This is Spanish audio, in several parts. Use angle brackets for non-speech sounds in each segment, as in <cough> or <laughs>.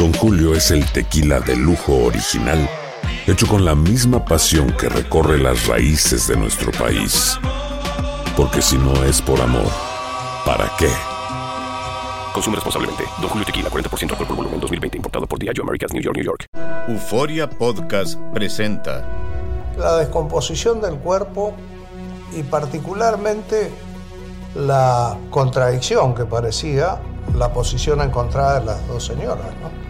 Don Julio es el tequila de lujo original, hecho con la misma pasión que recorre las raíces de nuestro país. Porque si no es por amor, ¿para qué? Consume responsablemente. Don Julio Tequila, 40% alcohol por volumen, 2020. Importado por Diageo Americas, New York, New York. Euforia Podcast presenta la descomposición del cuerpo y particularmente la contradicción que parecía la posición encontrada de las dos señoras. ¿no?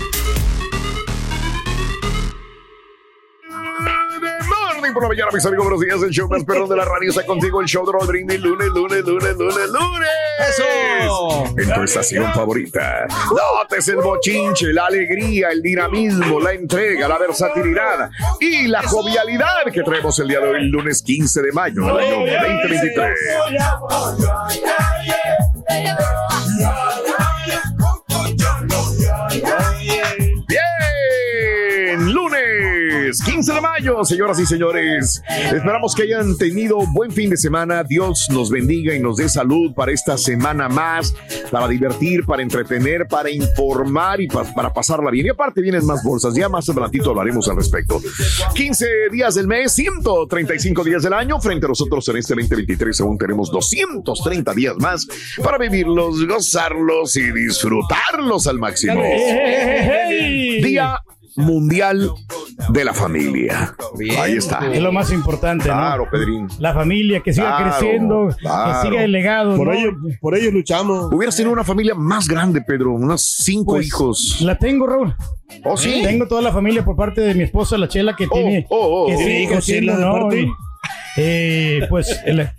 Por la mañana, mis amigos, buenos días. El show más perrón de la radio está contigo. El show de Brindis, lunes, lunes, lunes, lunes, lunes. ¡Eso! En tu estación favorita. Notes el bochinche, la alegría, el dinamismo, la entrega, la versatilidad y la jovialidad que traemos el día de hoy, lunes 15 de mayo del año 2023. 15 de mayo, señoras y señores. Esperamos que hayan tenido buen fin de semana. Dios nos bendiga y nos dé salud para esta semana más, para divertir, para entretener, para informar y pa- para pasarla bien. Y aparte vienen más bolsas, ya más adelantito hablaremos al respecto. 15 días del mes, 135 días del año. Frente a nosotros en este 2023 aún tenemos 230 días más para vivirlos, gozarlos y disfrutarlos al máximo. Día Mundial de la Familia. Ahí está. Es lo más importante, ¿no? Claro, Pedrín. La familia, que siga Claro, creciendo, claro. que siga el legado. Por ¿no? ello, por ello luchamos. Hubieras tenido una familia más grande, Pedro, unos cinco Pues, hijos. La tengo, Raúl. ¿Oh, sí? Tengo toda la familia por parte de mi esposa, la Chela, que Oh, tiene. oh, oh, que oh. sigue ¿Tiene hijos, creciendo, Chela, de ¿no? parte? Y, eh, pues el-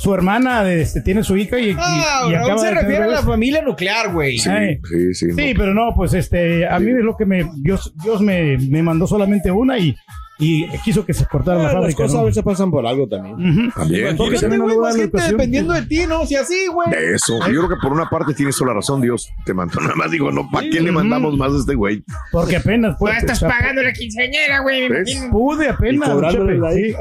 su hermana este, tiene su hija y, y- Ah, y acaba se de refiere a la familia nuclear, güey. Sí, Ay. sí, sí. no. Sí, pero no, pues este, a mí es lo que me, Dios, Dios me, me mandó solamente una y, y quiso que se cortara la Ah, las fábrica. cosas ¿no? a veces pasan por algo también. Ujú. También. Porque sí. también no la gente dependiendo de ti, ¿no? Si así, güey. De eso. Yo creo que por una parte tienes toda la razón, Dios te mandó. Nada más digo, no, ¿para qué le mandamos más a este güey? Porque apenas pues, estás o sea, pagando la quinceañera, güey. Pude apenas. Y la sí.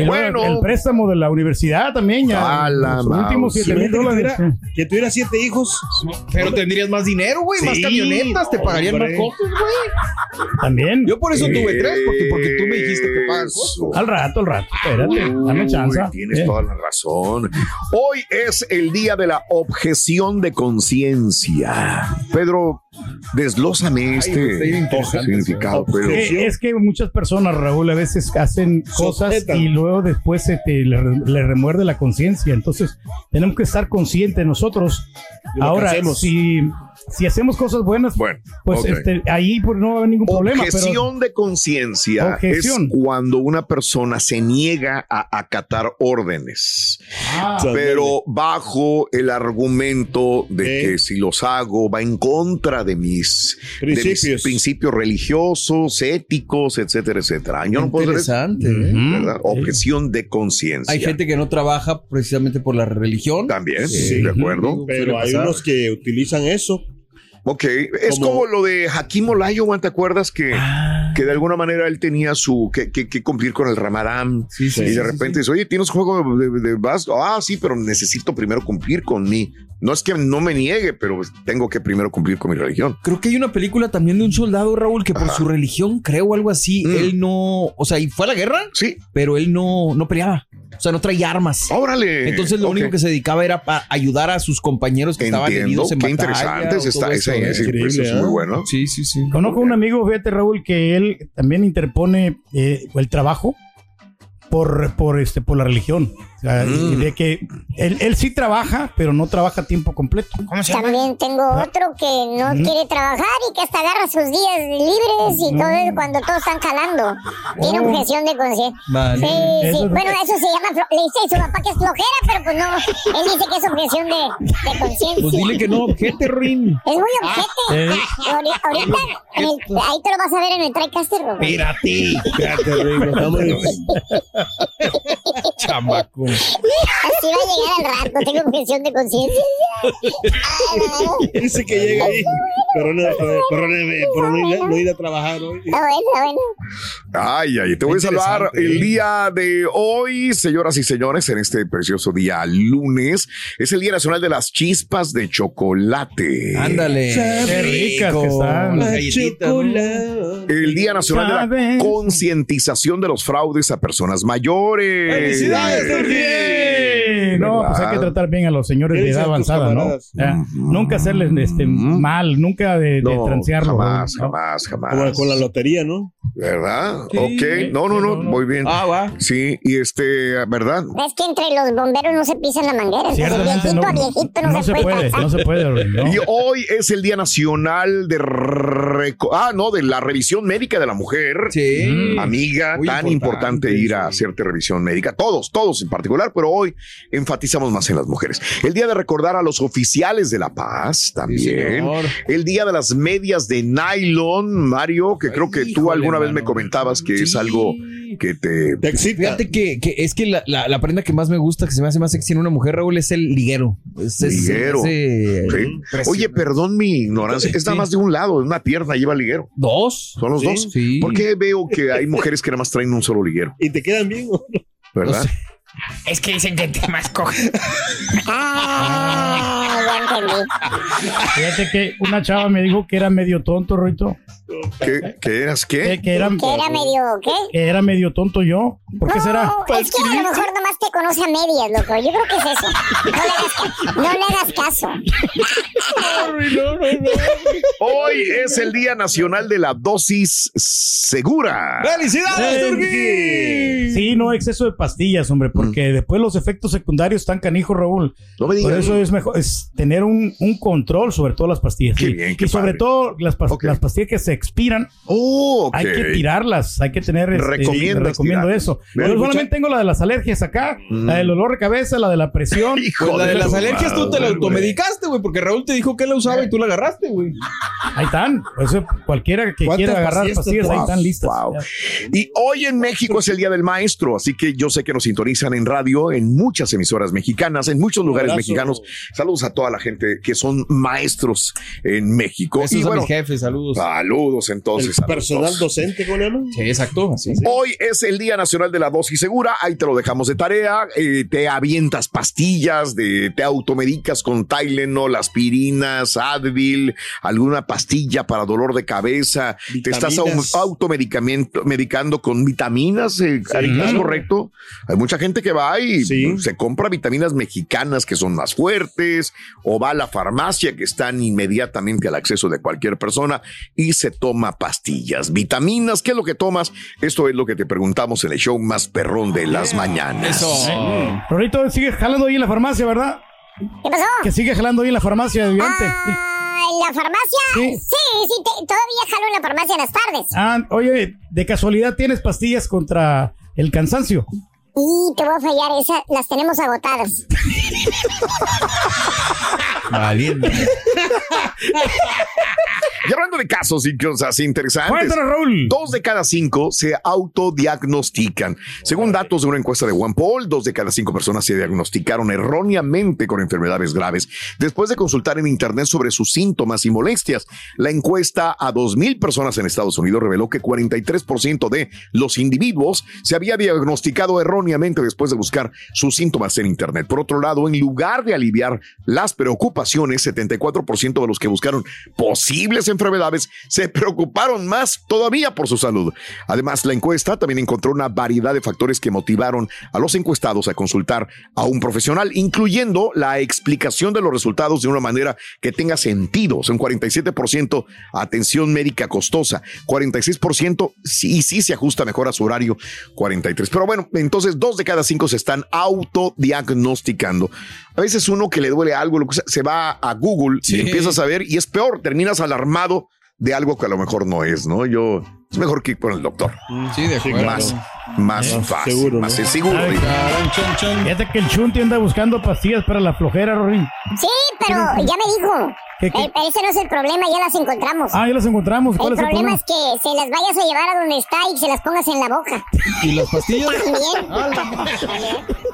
Y Bueno. El préstamo de la universidad también ya. A la los últimos mouse. 7 mil dólares. que tuviera siete hijos. Pero tendrías más dinero, güey. Más Sí, camionetas, te pagarían más cosas, güey. También. Yo por eso tuve tres, porque, porque tú me dijiste que pagan cosas. Eso. Al rato, al rato. Espérate, dame chance. Uy, Tienes Eh. toda la razón. Hoy es el día de la objeción de conciencia. Pedro, bien este significado, Pedro. Es que muchas personas, Raúl, a veces hacen cosas y luego después se te, le, le remuerde la conciencia. Entonces, tenemos que estar conscientes nosotros. Ahora, si, si hacemos cosas buenas, Bueno, pues este, ahí pues, no va a haber ningún problema. Pero, Objeción de conciencia es cuando una persona se niega a acatar órdenes, Ah, pero bajo el argumento de Eh. que si los hago va en contra de mis de mis Principios. principios religiosos, éticos, etcétera, etcétera. Yo no puedo Interesante, ¿eh? Objeción de conciencia. Hay gente que no trabaja precisamente por la religión. también, Sí. de acuerdo. Pero hay pasar. unos que utilizan eso. Ok, es Como- como lo de Hakim Olajuwon, ¿te acuerdas que Ah, que de alguna manera él tenía su que, que- que cumplir con el Ramadán. y de repente dice, oye, tienes juego de, de básquet. Ah, sí, pero necesito primero cumplir con mi. No es que no me niegue, pero tengo que primero cumplir con mi religión. Creo que hay una película también de un soldado, Raúl, que por su religión, creo, algo así, él no, o sea, y fue a la guerra, Mm. sí, pero él no, no peleaba. O sea, no traía armas. Órale. Entonces lo único que se dedicaba era para ayudar a sus compañeros que estaban Entiendo, heridos en qué batalla. interesante está ese- eso. ese- pues, es muy bueno. Sí, sí, sí. Conozco un amigo, fíjate Raúl, que él también interpone eh, el trabajo por, por, este, por la religión. Sea, Mm. de que él, él sí trabaja, pero no trabaja a tiempo completo. También tengo otro que no quiere trabajar y que hasta agarra sus días libres y todo eso cuando todos están jalando. Tiene Oh. objeción de conciencia. Vale. Sí, sí. Eso- Bueno, eso se llama, le dice a su papá que es flojera, pero pues no. Él dice que es objeción de, de conciencia. Pues dile que no, objeto, Rin. Es muy objeto. Eh. Ahorita, ahorita en el- ahí te lo vas a ver en el TriCaster. Espérate. <laughs> Espérate, Rin. <laughs> <laughs> Chamaco. Así va a llegar al rato, tengo <laughs> objeción de conciencia. <laughs> Dice que llega ahí. Pero no, pero no, pero no ir a- no ir a trabajar hoy. Está bueno, está bueno. Ay, ay, te voy a salvar Interesante, el ¿eh? día de hoy, señoras y señores, en este precioso día lunes. Es el Día Nacional de las Chispas de Chocolate. Ándale. Qué ricas que están. Las galletitas, ¿no? El Día Nacional de la concientización de los fraudes a personas mayores. ¡Felicidades, Sim! No, pues hay que tratar bien a los señores ¿Qué de edad avanzada, ¿no? Ya, Nunca hacerles este, mal, nunca de, de No, transearlo. jamás, ¿no? jamás, Como jamás. con la lotería, ¿no? ¿Verdad? Sí. ok. No, no, no, no, no. muy bien. Ah, va. Sí, y este, ¿verdad? Es que entre los bomberos no se pisan la manguera. Viejito no, a viejito no, no se puede, no se puede. Y hoy es el Día Nacional de reco- ah, no, de la revisión médica de la mujer. Sí. Amiga, Muy tan importante, importante, ir a hacerte revisión médica. Todos, todos en particular, pero hoy enfatizamos más en las mujeres. El día de recordar a los oficiales de la paz también. el día de las medias de nylon, Mario, que creo que tú alguna vez me comentabas que es algo que te... Te. Fíjate que, que es que la, la- la prenda que más me gusta, que se me hace más sexy en una mujer, Raúl, es el liguero. Es, es- Liguero. Sí. Oye, perdón mi ignorancia, es nada Sí. más de un lado, de una pierna lleva liguero. ¿Dos? Son los Sí, dos. Sí. ¿Por qué veo que hay mujeres que nada más traen un solo liguero? ¿Y te quedan bien? ¿Verdad? No sé. Es que dicen que te más coge. Ah, ya entendí. Fíjate que una chava me dijo que era medio tonto, Rito. ¿Qué, qué eras qué? Que, que era, Que era medio, ¿qué? que era medio tonto yo. ¿Por qué será? No, es que a lo mejor nomás te conoce a medias, loco. Yo creo que es eso. No le hagas, no le hagas caso. <laughs> Hoy es el Día Nacional de la Dosis Segura. ¡Felicidades, Turquí! Sí, no exceso de pastillas, hombre, porque después los efectos secundarios están canijos, Raúl. No me Por digas. eso es mejor es tener un, un control sobre todas las pastillas. Qué sí. bien, qué y sobre padre. todo las, pas- las pastillas que se expiran, Oh, ok. hay que tirarlas, hay que tener. este, recomiendo eso. Yo solamente tengo la de las alergias acá, la del olor de cabeza, la de la presión. <laughs> Hijo Pues la de las tu alergias tú te la automedicaste, güey, porque Raúl te dijo que la usaba y tú la agarraste, güey. Ahí están. Por eso cualquiera que ¿Cuántas quiera agarrar pastillas pastillas, ahí están listas. Wow. Y hoy en México es el Día del Maestro, así que yo sé que nos sintonizan en radio, en muchas emisoras mexicanas, en muchos lugares abrazo. mexicanos. Saludos a toda la gente que son maestros en México. Y a bueno, mis jefes, saludos. saludos entonces. personal docente, ¿cómo le llaman? Sí, exacto. Así. Hoy es el Día Nacional de la Dosis Segura. Ahí te lo dejamos de tarea. Eh, te avientas pastillas, de, te automedicas con Tylenol, aspirinas, Advil, alguna pastilla para dolor de cabeza. Te estás au- Vitaminas. automedicamento medicando con vitaminas. eh, ¿Es claro. correcto? Hay mucha gente que va y Sí. se compra vitaminas mexicanas que son más fuertes o va a la farmacia que están inmediatamente al acceso de cualquier persona y se toma pastillas, vitaminas. ¿Qué es lo que tomas? Esto es lo que te preguntamos en el show más perrón de las mañanas. Eso. Rorito, sigue jalando ahí en la farmacia, ¿verdad? ¿Qué pasó? Que sigue jalando ahí en la farmacia. Ah, ¿en la farmacia? Sí. Sí, sí, te- todavía jalo en la farmacia en las tardes. Ah, oye, de casualidad tienes pastillas contra el cansancio. Y te voy a fallar, esas las tenemos agotadas. <laughs> Valiente. Y hablando de casos y cosas interesantes. Cuéntanos, Raúl. Dos de cada cinco se autodiagnostican. Según datos de una encuesta de OnePoll, dos de cada cinco personas se diagnosticaron erróneamente con enfermedades graves después de consultar en Internet sobre sus síntomas y molestias. La encuesta a dos mil personas en Estados Unidos reveló que 43% de los individuos se había diagnosticado erróneamente después de buscar sus síntomas en Internet. Por otro lado, en lugar de aliviar las preocupaciones, 74% de los que buscaron posibles enfermedades se <laughs> preocuparon más todavía por su salud. Además, la encuesta también encontró una variedad de factores que motivaron a los encuestados a consultar a un profesional, incluyendo la explicación de los resultados de una manera que tenga sentido. Son 47% atención médica costosa, 46% sí, sí se ajusta mejor a su horario, 43%. Pero bueno, entonces dos de cada cinco se están autodiagnosticando. A veces uno que le duele algo, lo que sea, se va a Google y Sí. empieza a saber y es peor, terminas alarmado de algo que a lo mejor no es, ¿no? Yo, es mejor que ir con el doctor. Sí, de acuerdo. Más, más Eh, fácil, seguro, más ¿no? seguro. Ay. Fíjate que el Chunti anda buscando pastillas para la flojera, Rorín. Sí, pero ya me dijo. ¿Qué, qué? Eh, ese no es el problema, ya las encontramos. Ah, ya las encontramos. ¿Cuál el es el problema problema? es que se las vayas a llevar a donde está y se las pongas en la boca. ¿Y las pastillas? También. <laughs>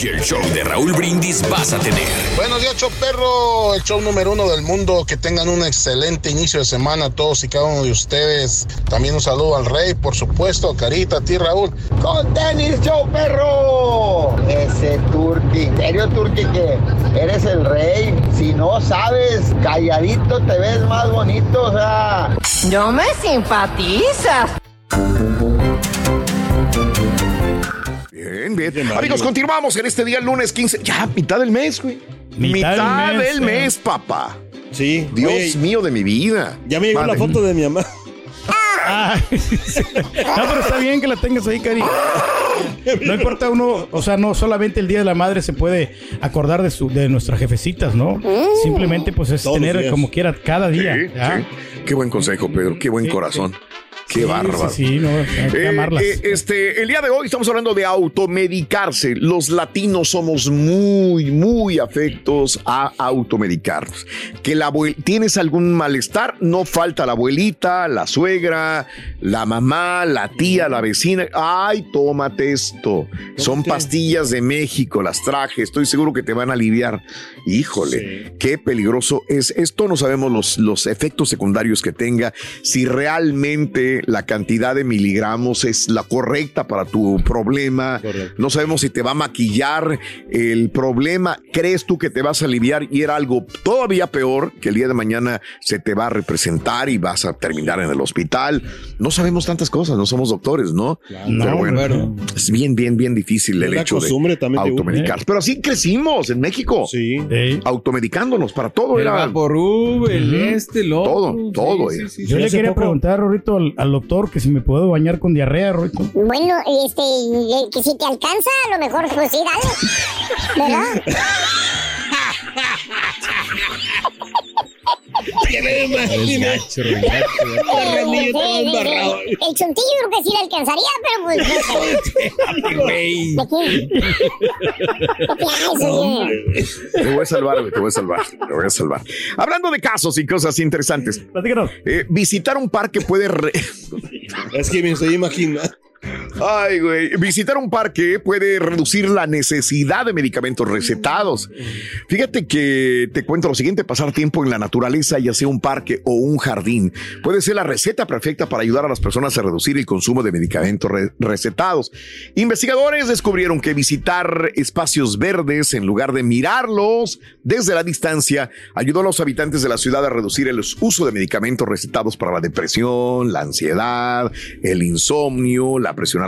Y el show de Raúl Brindis vas a tener. Buenos días, show perro, el show número uno del mundo. Que tengan un excelente inicio de semana todos y cada uno de ustedes. También un saludo al rey, por supuesto, Carita, a ti, Raúl. Con tenis, show perro. Ese Turki. ¿En serio, Turki, que eres el rey? Si no sabes, calladito te ves más bonito, o sea. No me simpatizas. Bien, bien. Amigos, continuamos en este día lunes 15. Ya, mitad del mes, güey. Mitad, Mitad del del mes, mes, eh. papá. Sí. Dios Oye, mío de mi vida. Ya me llegó Madre la foto de mi mamá. Ah, <laughs> no, pero está bien que la tengas ahí, Cari. No importa uno, o sea, no solamente el Día de la Madre se puede acordar de, su, de nuestras jefecitas, ¿no? Simplemente pues es tener días. como quiera cada día. Sí, ¿ya? sí. Qué buen consejo, Pedro. Qué buen corazón. Qué Sí, bárbaro. sí, sí, no, hay que Eh, amarlas. eh, este, el día de hoy estamos hablando de automedicarse. Los latinos somos muy, muy afectos a automedicarnos. Que la tienes algún malestar, no falta la abuelita, la suegra, la mamá, la tía, la vecina. Ay, tómate esto. Son pastillas de México, las traje. Estoy seguro que te van a aliviar. Híjole, qué peligroso es. Esto no sabemos los, los efectos secundarios que tenga, si realmente la cantidad de miligramos es la correcta para tu problema. No sabemos si te va a maquillar el problema. ¿Crees tú que te vas a aliviar y era algo todavía peor que el día de mañana se te va a representar y vas a terminar en el hospital? No sabemos tantas cosas, no somos doctores, ¿no? No, Pero bueno, claro. es bien, bien, bien difícil el la hecho de también de uno. automedicar. Pero así crecimos en México. Sí. Automedicándonos para todo. El era el este, el otro. Todo, todo. Sí, era. sí, sí, Yo le quería poco- preguntar, Rorito, al, al doctor que si me puedo bañar con diarrea, Rorito. Bueno, este, eh, que si te alcanza, a lo mejor, pues sí, dale. <laughs> ¿Verdad? El chontillo creo que sí le alcanzaría, pero pues no sé. ¿De. Te voy a salvar, te voy a salvar, te voy a salvar. Hablando de casos y cosas interesantes. Eh, visitar un parque puede... re- Es que me estoy imaginando. Ay, güey. Visitar un parque puede reducir la necesidad de medicamentos recetados. Fíjate que te cuento lo siguiente, pasar tiempo en la naturaleza, ya sea un parque o un jardín, puede ser la receta perfecta para ayudar a las personas a reducir el consumo de medicamentos re- recetados. Investigadores descubrieron que visitar espacios verdes en lugar de mirarlos desde la distancia ayudó a los habitantes de la ciudad a reducir el uso de medicamentos recetados para la depresión, la ansiedad, el insomnio, la presión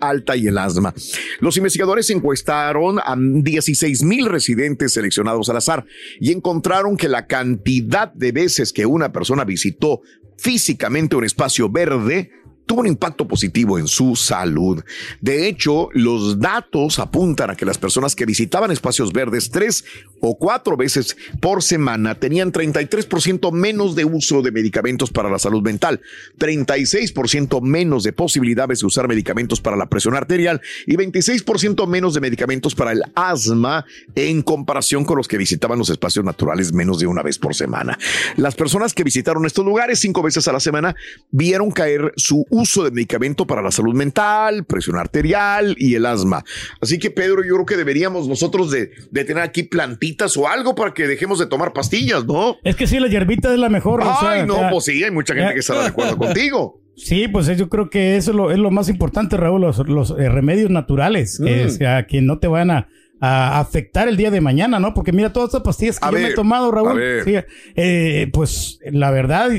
alta y el asma. Los investigadores encuestaron a 16 mil residentes seleccionados al azar y encontraron que la cantidad de veces que una persona visitó físicamente un espacio verde tuvo un impacto positivo en su salud. De hecho, los datos apuntan a que las personas que visitaban espacios verdes tres o cuatro veces por semana tenían 33% menos de uso de medicamentos para la salud mental, 36% menos de posibilidades de usar medicamentos para la presión arterial y 26% menos de medicamentos para el asma en comparación con los que visitaban los espacios naturales menos de una vez por semana. Las personas que visitaron estos lugares cinco veces a la semana vieron caer su de medicamento para la salud mental, presión arterial y el asma. Así que Pedro, yo creo que deberíamos nosotros de, de tener aquí plantitas o algo para que dejemos de tomar pastillas, ¿no? Es que sí, la hierbita es la mejor. o sea, Ay, no, ya- pues sí, hay mucha gente ya- que estará de acuerdo <laughs> contigo. Sí, pues eh, yo creo que eso es lo, es lo más importante, Raúl, los, los, eh, remedios naturales, que, Mm. o sea, que no te van a, a afectar el día de mañana, ¿no? Porque mira, todas estas pastillas que A yo me he tomado, Raúl, sí, eh, pues la verdad,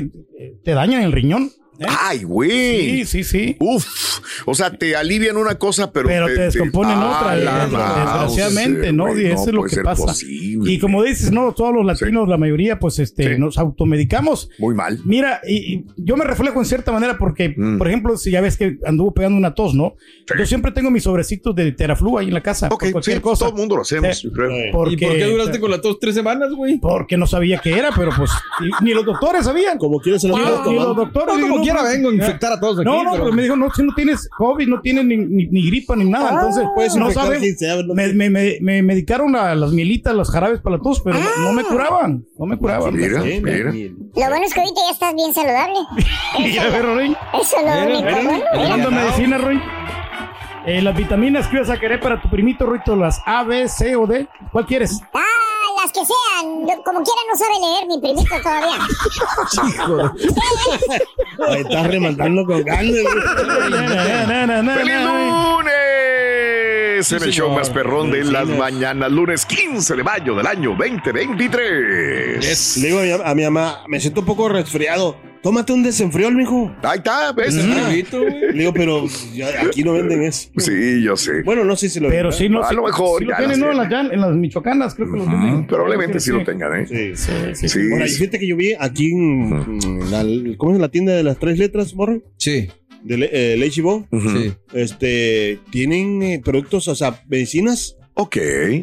te dañan el riñón. ¿Eh? Ay, güey. Sí, sí, sí. Uf, o sea, te alivian una cosa, pero, Pero te descomponen Ah, otra, la desgraciadamente, ¿no? Y eso es lo que pasa. posible. Y como dices, no, todos los latinos, la mayoría, pues este, nos automedicamos. Muy mal. Mira, y, y yo me reflejo en cierta manera porque, Mm. por ejemplo, si ya ves que anduvo pegando una tos, ¿no? Yo siempre tengo mis sobrecitos de teraflu ahí en la casa. por cualquier sí, cosa. todo el mundo lo hacemos, yo creo. Porque- ¿Y por qué duraste con la tos tres semanas, güey? Porque no sabía qué era, pero pues ni los doctores sabían. Como quieres se lo Ni, los- doctores. No, como quiera, vengo a infectar a todos aquí, No, no, pero- pero me dijo, no, si no tienes COVID, no tienes ni, ni, ni gripa ni nada. Ah, Entonces, puedes no no Me, me, me, me medicaron la- las mielitas, los jarabes para la tos, pero no, no me curaban. No me curaban. Mira, Sí, mira. Lo bueno es que ahorita ya estás bien saludable. <laughs> Mira, ve, Rorín. Eso es lo Mira, único mira, medicina, Roy. Eh, las vitaminas que ibas a querer para tu primito, Ruito, las A, B, C o D. ¿Cuál quieres? Ah, las que sean. Lo- Como quiera no sabe leer mi primito todavía. Ahí estás remandando con ganas. ¡Feliz lunes! En el show más perrón de las mañanas, lunes 15 de mayo del año 2023. Le digo a mi, a mi mamá, me siento un poco resfriado. Tómate un desenfriol, mijo. Ahí está, ¿ves? Le digo, pero ya aquí no venden eso. Sí, yo sé. Bueno, no sé si lo Pero venden. sí, no, A lo mejor sí lo ya tienen, las ¿no? En las, llan- en las michoacanas, creo que los venden. Probablemente sí lo tengan, ¿eh? Sí. Sí, sí. Sí. Bueno, y fíjate que yo vi aquí en, en la, ¿cómo es la tienda de las tres letras, morro? Sí, De Le- eh, Leche Bo. Ujú. sí. Este, tienen eh, productos, o sea, medicinas Ok.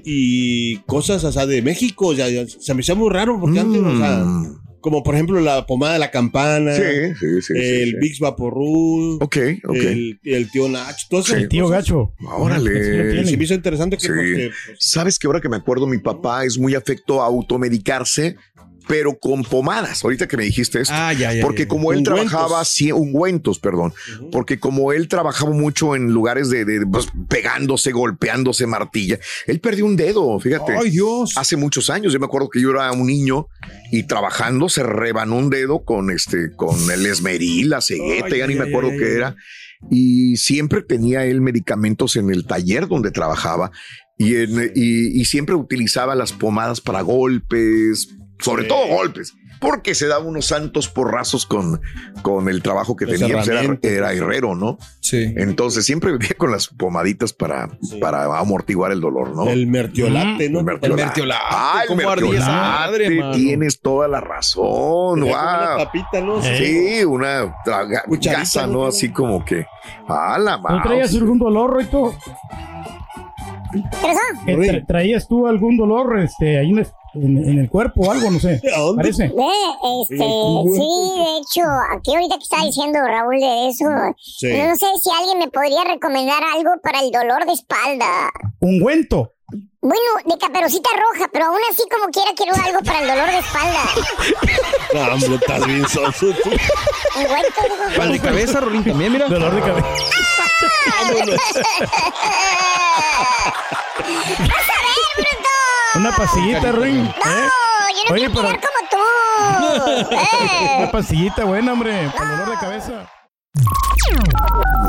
y cosas, o sea, de México. O sea, ya- se me hacía muy raro porque antes, o sea, Mm. Como por ejemplo la pomada de la campana, Sí, sí, sí. el sí. Vicks Vaporru, Ok, ok. el, el tío Nacho, todo eso. Sí. El tío Gacho. Órale. Se me hizo interesante que porque, pues, Sabes que ahora que me acuerdo, mi papá es muy afecto a automedicarse, pero con pomadas. Ahorita que me dijiste esto. Ah, ya, ya. porque ya. como él Ungüentos. trabajaba, sí, ungüentos, perdón. Porque como él trabajaba mucho en lugares de, de, pues, pegándose, golpeándose martilla, él perdió un dedo, fíjate. Ay, Dios. Hace muchos años, yo me acuerdo que yo era un niño y trabajando se rebanó un dedo con este, con el esmeril, la cegueta, Ay, ya ni me acuerdo qué era. Y siempre tenía él medicamentos en el taller donde trabajaba y, en- y, y siempre utilizaba las pomadas para golpes, sobre todo golpes. Porque se daba unos santos porrazos con, con el trabajo que tenía. pues era, herrero, ¿no? Sí. Entonces siempre vivía con las pomaditas para, Sí. para amortiguar el dolor, ¿no? el mertiolate, ¿no? El mertiolate. mertiolate, Ah, el ¿cómo ardía esa madre, mertiolate. Tienes toda la razón. Como una Wow. tapita, ¿no? Sí, una gasa, ¿no? ¿no? Así como que. ¡Ah, la ¿No traías algún dolor, tra- ¿Traías tú algún dolor este, ahí en en- en el cuerpo o algo? No sé. <laughs> ¿A dónde? Parece. Ve, este, sí, de hecho, aquí ahorita que está diciendo Raúl de eso, Sí. no sé si alguien me podría recomendar algo para el dolor de espalda. Ungüento. Bueno, de caperucita roja, pero aún así como quiera quiero algo para el dolor de espalda. <laughs> No, hombre, estás bien soso. tú. Ungüento. Pal de cabeza, Rolín, también, mira. Dolor de cabeza. <laughs> Una pastillita, Ruin. ¿eh? yo no quiero quedar como tú. <laughs> Eh. Una pastillita buena, hombre, para el dolor de cabeza.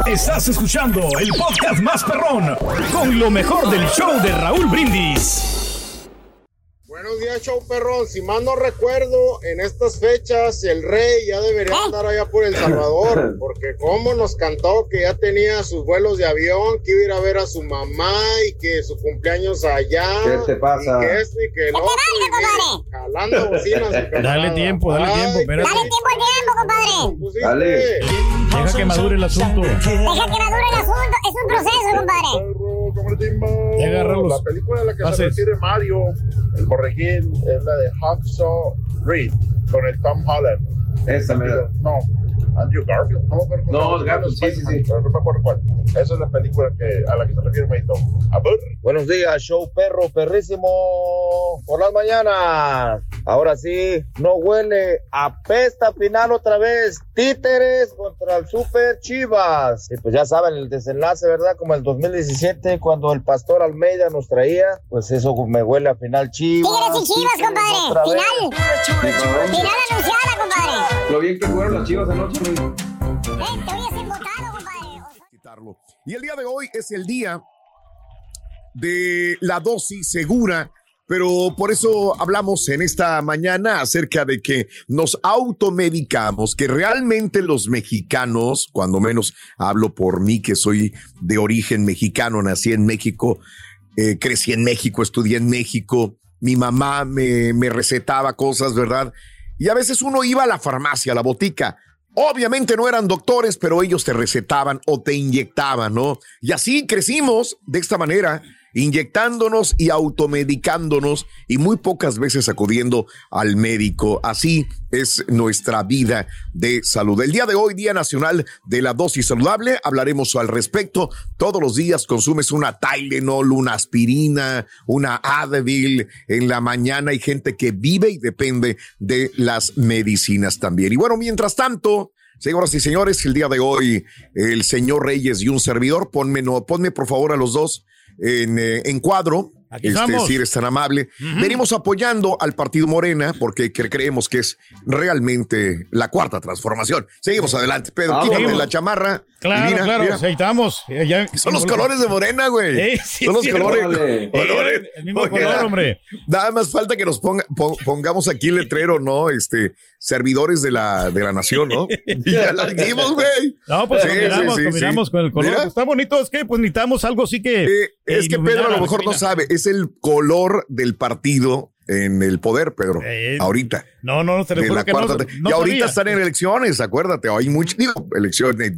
Estás escuchando el podcast más perrón con lo mejor del show de Raúl Brindis. Buenos días, show perrón. Si mal no recuerdo, en estas fechas el rey ya debería andar allá por El Salvador, <coughs> porque como nos cantó que ya tenía sus vuelos de avión, que iba a ir a ver a su mamá y que su cumpleaños allá. ¿Qué te pasa? Y que esto y que el otro. y mire, Jalando bocinas. <laughs> el Dale tiempo, dale tiempo, espérate. Dale tiempo al tiempo, compadre. Dale. Deja que madure el asunto. Deja que madure el asunto. Es un proceso, compadre. Los La película en la que se refiere Mario, el borreguín, es la de Hacksaw Ridge, con el Tom Holland. Esa, mira. No, Andrew Garfield. No, No, llama, Garfield, sí, sí, Spider-Man, pero no me acuerdo cuál. Esa es la película que, a la que se refiere Mayto. A ver. Buenos días, show perro perrísimo por las mañanas. Ahora sí, no huele, apesta final otra vez. Títeres contra el Super Chivas. Y pues ya saben el desenlace, ¿verdad? Como el 2017 cuando el Pastor Almeida nos traía, pues eso me huele a final Chivas. Tigres y Chivas, Títeres compadre. Final. Final anunciada, compadre. Lo bien que fueron las chivas anoche, güey. Eh, te voy a votado, compadre. quitarlo. Y el día de hoy es el día de la dosis segura, pero por eso hablamos en esta mañana acerca de que nos automedicamos, que realmente los mexicanos, cuando menos hablo por mí, que soy de origen mexicano, nací en México, eh, crecí en México, estudié en México, mi mamá me, me recetaba cosas, ¿verdad? Y a veces uno iba a la farmacia, a la botica. Obviamente no eran doctores, pero ellos te recetaban o te inyectaban, ¿no? Y así crecimos de esta manera, inyectándonos y automedicándonos y muy pocas veces acudiendo al médico. Así es nuestra vida de salud. El día de hoy, Día Nacional de la Dosis Saludable, hablaremos al respecto. Todos los días consumes una Tylenol, una aspirina, una Advil. En la mañana hay gente que vive y depende de las medicinas también. Y bueno, mientras tanto, Señoras y señores, el día de hoy, el señor Reyes y un servidor, ponme, no, ponme por favor a los dos en, eh, en cuadro. Aquí este, si eres tan amable. Venimos apoyando al Partido Morena porque cre- creemos que es realmente la cuarta transformación. Seguimos adelante, Pedro. Ah, quítate seguimos. la chamarra. Claro, mira, claro, mira. aceitamos. Eh, ya- Son los colores de Morena, güey. Eh, sí, Son los sí, colores. órale. colores. Eh, el mismo Oye, color, hombre. Nada más falta que nos ponga- pon- pongamos aquí el letrero, ¿no? Este, servidores de la, de la nación, ¿no? <laughs> Y ya la dimos, güey. No, pues Sí, combinamos, sí, sí, combinamos sí. con el color. Mira. Está bonito, es que pues necesitamos algo así que. Eh, es que Pedro a lo mejor no sabe, es el color del partido en el poder, Pedro. ahorita. No, no, te lo De juro la que no, cuarta- no y ahorita sabía. están en elecciones, acuérdate, hay mucho, digo, elecciones, eh,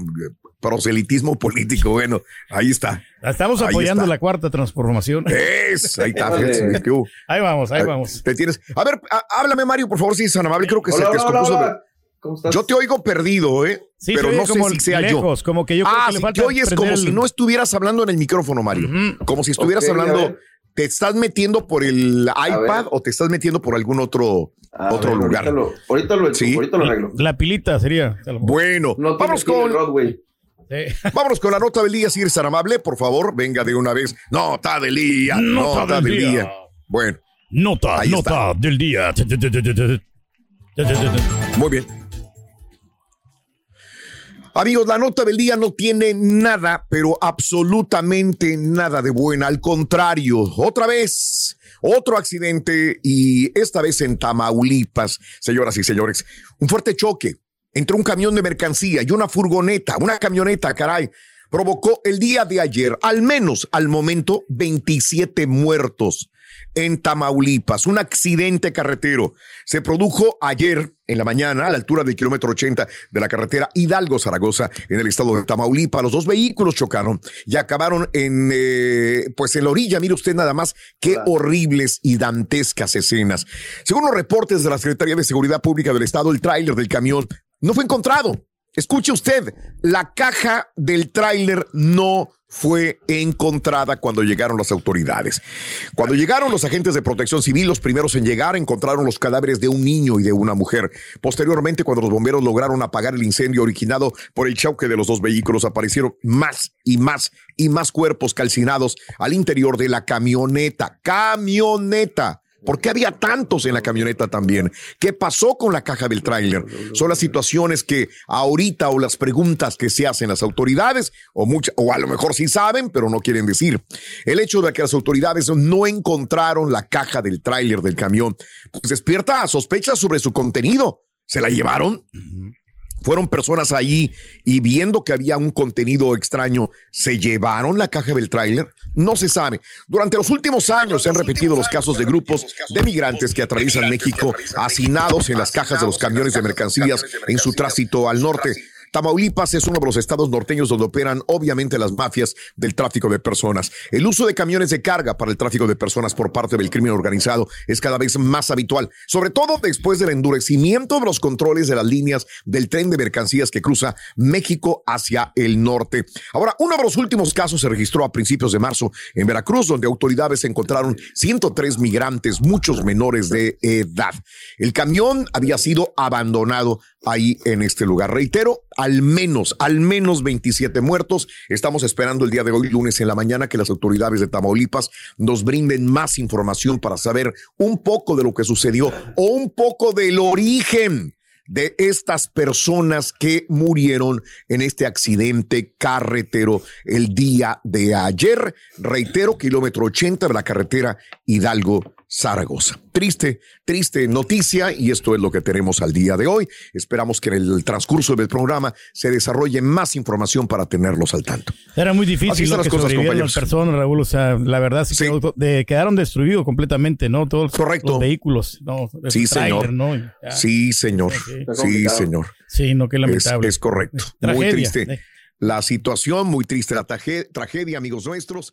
proselitismo político, bueno, ahí está. Estamos Ahí apoyando está. la cuarta transformación. Es, ahí está. <laughs> Ahí vamos, ahí vamos. Te tienes. A ver, háblame, Mario, por favor, si es tan amable. Creo que Hola, se te hola, hola, descompuso. hola. ¿Cómo estás? Yo te oigo perdido, ¿eh? Sí, pero se no sé como si sea lejos, yo. como que yo creo ah, que le falta te oyes como si no estuvieras hablando en el micrófono, Mario. Como si estuvieras hablando. ¿Te estás metiendo por el iPad o te estás metiendo por algún otro, A otro ver, lugar? Ahorita lo, ahorita lo, Sí. ahorita lo arreglo. La pilita sería. Bueno, No vamos con. Rodway. <laughs> Vámonos con la nota del día, si eres tan amable, por favor, venga de una vez. Nota del día, Nota nota, del del día. día. Bueno. Nota, nota del día. Muy bien. Amigos, la nota del día no tiene nada, pero absolutamente nada de buena. Al contrario, otra vez, otro accidente y esta vez en Tamaulipas, señoras y señores. Un fuerte choque entre un camión de mercancía y una furgoneta, una camioneta, caray, provocó el día de ayer, al menos al momento, 27 muertos en Tamaulipas. Un accidente carretero se produjo ayer en la mañana a la altura del kilómetro 80 de la carretera Hidalgo-Zaragoza en el estado de Tamaulipas. Los dos vehículos chocaron y acabaron en, eh, pues en la orilla. Mire usted nada más qué horribles y dantescas escenas. Según los reportes de la Secretaría de Seguridad Pública del Estado, el tráiler del camión no fue encontrado. Escuche usted, la caja del tráiler no fue encontrada cuando llegaron las autoridades. Cuando llegaron los agentes de protección civil, los primeros en llegar encontraron los cadáveres de un niño y de una mujer. Posteriormente, cuando los bomberos lograron apagar el incendio originado por el choque de los dos vehículos, aparecieron más y más y más cuerpos calcinados al interior de la camioneta. Camioneta. ¿Por qué había tantos en la camioneta también? ¿Qué pasó con la caja del tráiler? Son las situaciones que ahorita o las preguntas que se hacen las autoridades o mucha, o a lo mejor sí saben, pero no quieren decir. El hecho de que las autoridades no encontraron la caja del tráiler del camión, pues despierta sospechas sobre su contenido. ¿Se la llevaron? Fueron personas ahí y viendo que había un contenido extraño, ¿se llevaron la caja del tráiler? No se sabe. Durante los últimos años se han repetido los casos de grupos de migrantes que atraviesan México hacinados en las cajas de los camiones de mercancías en su tránsito al norte. Tamaulipas es uno de los estados norteños donde operan obviamente las mafias del tráfico de personas. El uso de camiones de carga para el tráfico de personas por parte del crimen organizado es cada vez más habitual, sobre todo después del endurecimiento de los controles de las líneas del tren de mercancías que cruza México hacia el norte. Ahora, uno de los últimos casos se registró a principios de marzo en Veracruz, donde autoridades encontraron 103 migrantes, muchos menores de edad. El camión había sido abandonado ahí en este lugar. Reitero, al menos, al menos 27 muertos. Estamos esperando el día de hoy, lunes en la mañana, que las autoridades de Tamaulipas nos brinden más información para saber un poco de lo que sucedió o un poco del origen de estas personas que murieron en este accidente carretero el día de ayer. Reitero, kilómetro 80 de la carretera Hidalgo. Zaragoza. Triste, triste noticia y esto es lo que tenemos al día de hoy. Esperamos que en el transcurso del programa se desarrolle más información para tenerlos al tanto. Era muy Así difícil están ¿no? las que cosas, las personas, Raúl. O sea, la verdad sí, quedó- de- quedaron destruidos completamente, ¿no? Todos Correcto. los vehículos. No, el Sí, señor. ¿no? Y ya. Sí, señor. Sí, señor. Sí, no, qué lamentable. es correcto. Tragedia. Muy triste. La situación, muy triste. La tragedia, amigos nuestros.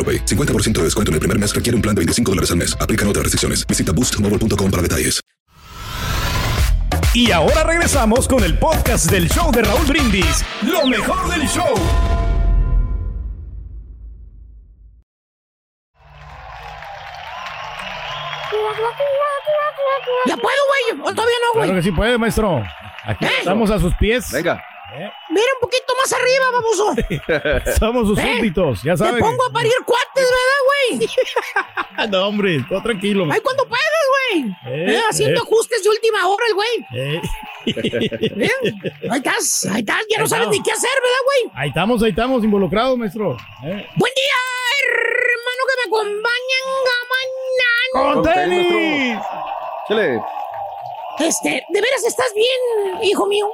AroPay. 50% de descuento en el primer mes requiere un plan de 25 dólares al mes. Aplican otras restricciones. Visita boostmobile.com para detalles. Y ahora regresamos con el podcast del show de Raúl Brindis. Lo mejor del show. ¿Ya puedo, güey? ¿O todavía no, güey? Claro que sí puede, maestro. Aquí ¿Eh? estamos a sus pies. Venga. Mira un poquito más arriba, baboso. <laughs> Somos sus ¿Eh? súbditos, ya Te saben. pongo a parir cuates, ¿verdad, güey? <laughs> no, hombre, todo tranquilo. Ay, cuando puedas, güey. Eh, Eh, haciendo eh. ajustes de última hora, el güey. Eh. <laughs> ¿Eh? Ahí estás, ahí estás. Ya Ahí no sabes estamos. ni qué hacer, ¿verdad, güey? Ahí estamos, ahí estamos, involucrados, maestro. Eh. Buen día, hermano, que me acompañan, ¡Con gamanan. tenis! Chile. Este, ¿de veras estás bien, hijo mío?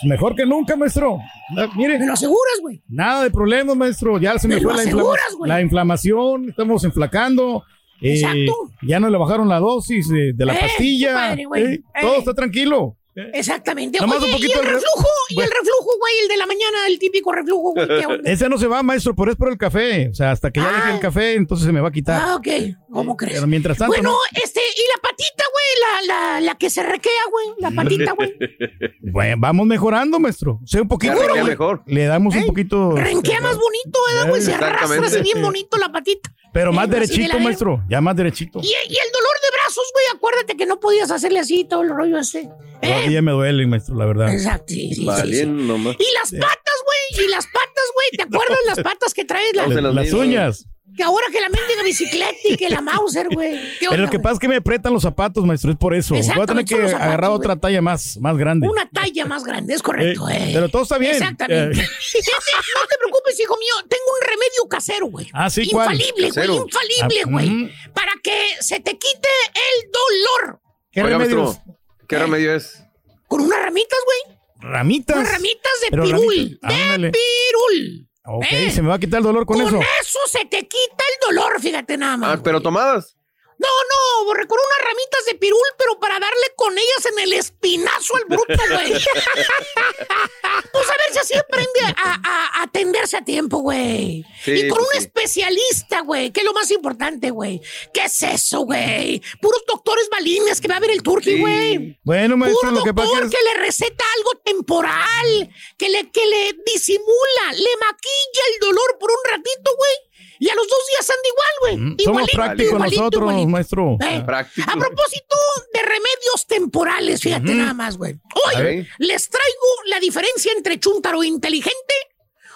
Pues Mejor que nunca, maestro. Ah, mire. ¿Me lo aseguras, güey? Nada de problemas, maestro. Ya se me ¿Me fue la, inflama- aseguras, güey? la inflamación. Estamos enflacando. Eh, Exacto. ya no le bajaron la dosis de, de la Eh, pastilla. padre. Eh, Todo Eh. está tranquilo. Exactamente. Oye, un poquito y el reflujo, y el reflujo, güey, el de la mañana, el típico reflujo, güey. Ese no se va, maestro, pero es por el café. O sea, hasta que ya deje el café, entonces se me va a quitar. Ah, ok. ¿Cómo crees? Pero mientras tanto. bueno, no. este, y la patita, güey, la, la, la que se requea, güey, la patita, güey. <laughs> Bueno, vamos mejorando, maestro. O sea, un poquito. Mejor. Le damos un poquito. Renquea más bonito, ¿verdad, güey? Se arrastra Exactamente. así bien bonito la patita. Pero más Eh, así de derechito, la- maestro. Ya más derechito. Y, y el dolor de brazos, güey, acuérdate que no podías hacerle así todo el rollo ese. Todavía me duele, maestro, la verdad. Exacto, sí, sí, sí, sí. Valiendo más. Y las patas, güey. Y las patas, güey. ¿Te <laughs> acuerdas las patas que traes? La, Las, las uñas. Que ahora que la mendiga bicicleta y que la Mauser, güey. ¿Qué Pero lo que pasa es que me apretan los zapatos, maestro, es por eso. Voy a tener que zapatos, agarrar otra talla más, más grande. Una talla más grande, es correcto, Eh, eh. pero todo está bien. Exactamente. Eh. <laughs> no te preocupes, hijo mío. Tengo un remedio casero, güey. Ah, sí, ¿cuál? Infalible, güey. Infalible, Ah, güey. ujú. Para que se te quite el dolor. ¿Qué Oiga, remedios? maestro, ¿qué remedio es? Con unas ramitas, güey. ¿Ramitas? Unas ramitas de Pero pirul. ramitas, de pirul. Ok, Eh. se me va a quitar el dolor con, eso. se te quita el dolor, fíjate nada más. Ah, pero tomadas. No, no, con unas ramitas de pirul, pero para darle con ellas en el espinazo al bruto, güey. <laughs> pues a ver si así aprende a atenderse a tiempo, güey. Sí, y con pues un sí. especialista, güey, que es lo más importante, güey. ¿Qué es eso, güey? Puros doctores balines que va a ver el turqui, güey. Bueno, maestro, Puro lo que pasa doctor es... que le receta algo temporal, que le, que le disimula, le maquilla el dolor por un ratito, güey. Y a los dos días anda igual, güey. Mm, Somos prácticos igualito, nosotros, igualito. maestro. Eh, Práctico. A propósito de remedios temporales, fíjate nada más, güey. Hoy les traigo la diferencia entre chúntaro inteligente.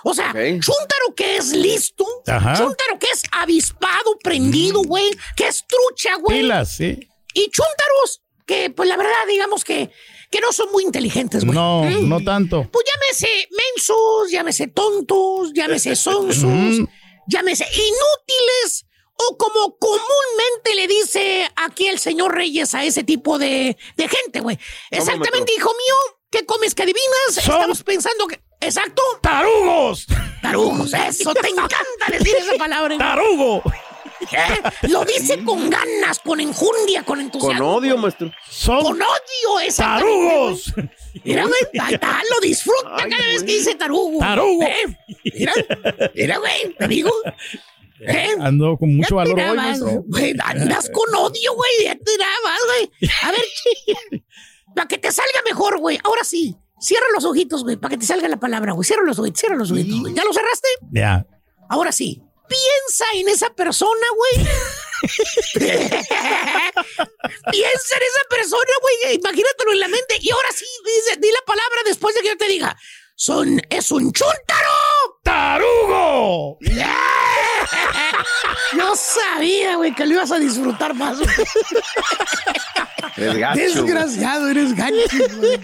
O sea, Ok. chúntaro que es listo, Ajá. chúntaro que es avispado, prendido, güey, que es trucha, güey. Pilas, sí. Y chúntaros que, pues la verdad, digamos que, que no son muy inteligentes, güey. No, Mm. no tanto. Pues llámese mensos, llámese tontos, llámese sonsos, llámese inútiles o como comúnmente le dice aquí el señor Reyes a ese tipo de, de gente, güey. Exactamente, hijo mío, ¿qué comes que adivinas? Son- Estamos pensando que... Exacto. ¡Tarugos! Tarugos, eso, te encanta decir esa palabra. ¡Tarugo! ¿Eh? <laughs> Lo dice con ganas, con enjundia, con Con entusiasmo. odio, maestro. Son Con odio, exactamente, tarugos. Mira, güey, lo disfruta Ay, cada vez que dice tarugo. Tarugo. ¿Eh? Mira, mira, güey, te digo. <laughs> ¿Eh? Ando con mucho Ya valor te hoy, güey, andas con odio, güey, ya te dabas, güey. A ver, <laughs> para que te salga mejor, güey. Ahora sí, cierra los ojitos, güey, para que te salga la palabra, güey. Cierra los ojitos, cierra los ojitos, güey. ¿Ya los cerraste? Ya. Ahora sí, piensa en esa persona, güey. <laughs> piensa en esa persona, güey. Imagínatelo en la mente. Y ahora sí, dice, di la palabra después de que yo te diga. Son, es un chúntaro. ¡Tarugo! Yo sabía, güey, que lo ibas a disfrutar más. gacho. Desgraciado, eres güey,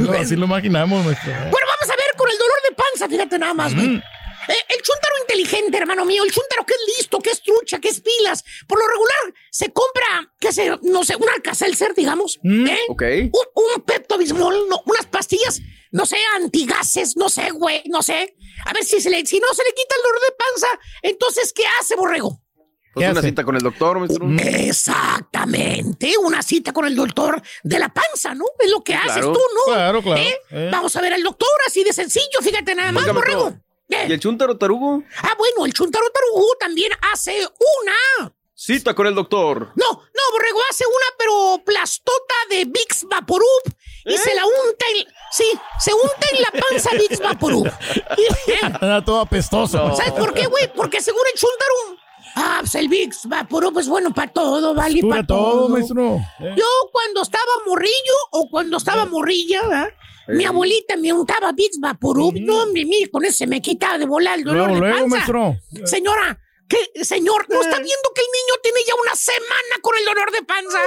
no lo- Así lo imaginamos, maestro. Bueno, vamos a ver con el dolor de panza, fíjate nada más, güey. El chúntaro inteligente, hermano mío, el chúntaro que es listo, que es trucha, que es pilas. Por lo regular, se compra, qué sé, no sé, un alcacelser, digamos. ¿eh? Ok. Un, un Pepto Bismol, no, unas pastillas, no sé, antigases, no sé, güey, no sé. A ver si, se le, si no se le quita el dolor de panza, entonces, ¿qué hace, borrego? Pues ¿Qué una hace? cita con el doctor, maestro. Exactamente, una cita con el doctor de la panza, ¿no? Es lo que haces tú, ¿no? Claro, claro. ¿Eh? Eh. Vamos a ver al doctor, así de sencillo, fíjate nada más, Oiga, borrego. ¿Eh? ¿Y el chúntaro tarugo? Ah, bueno, el chuntaro tarugu también hace una. Cita con el doctor. No, no, borrego hace una, pero plastota de Vicks Vaporub y ¿Eh? se la unta en. Sí, se unta en la panza Vicks Vaporub. <laughs> Anda todo apestoso. ¿Sabes por qué, güey? Porque según el chuntaro. Ah, pues el Vicks Vaporub es bueno para todo, vale, para todo, todo. maestro. Eh. Yo cuando estaba morrillo o cuando estaba morrilla, ¿verdad? Mi abuelita me untaba Vicks Vaporub. No, hombre, mire, con eso se me quitaba de volar el dolor Luego, de luego, panza. maestro. Señora, ¿qué, señor, ¿no está viendo que el niño tiene ya una semana con el dolor de panza?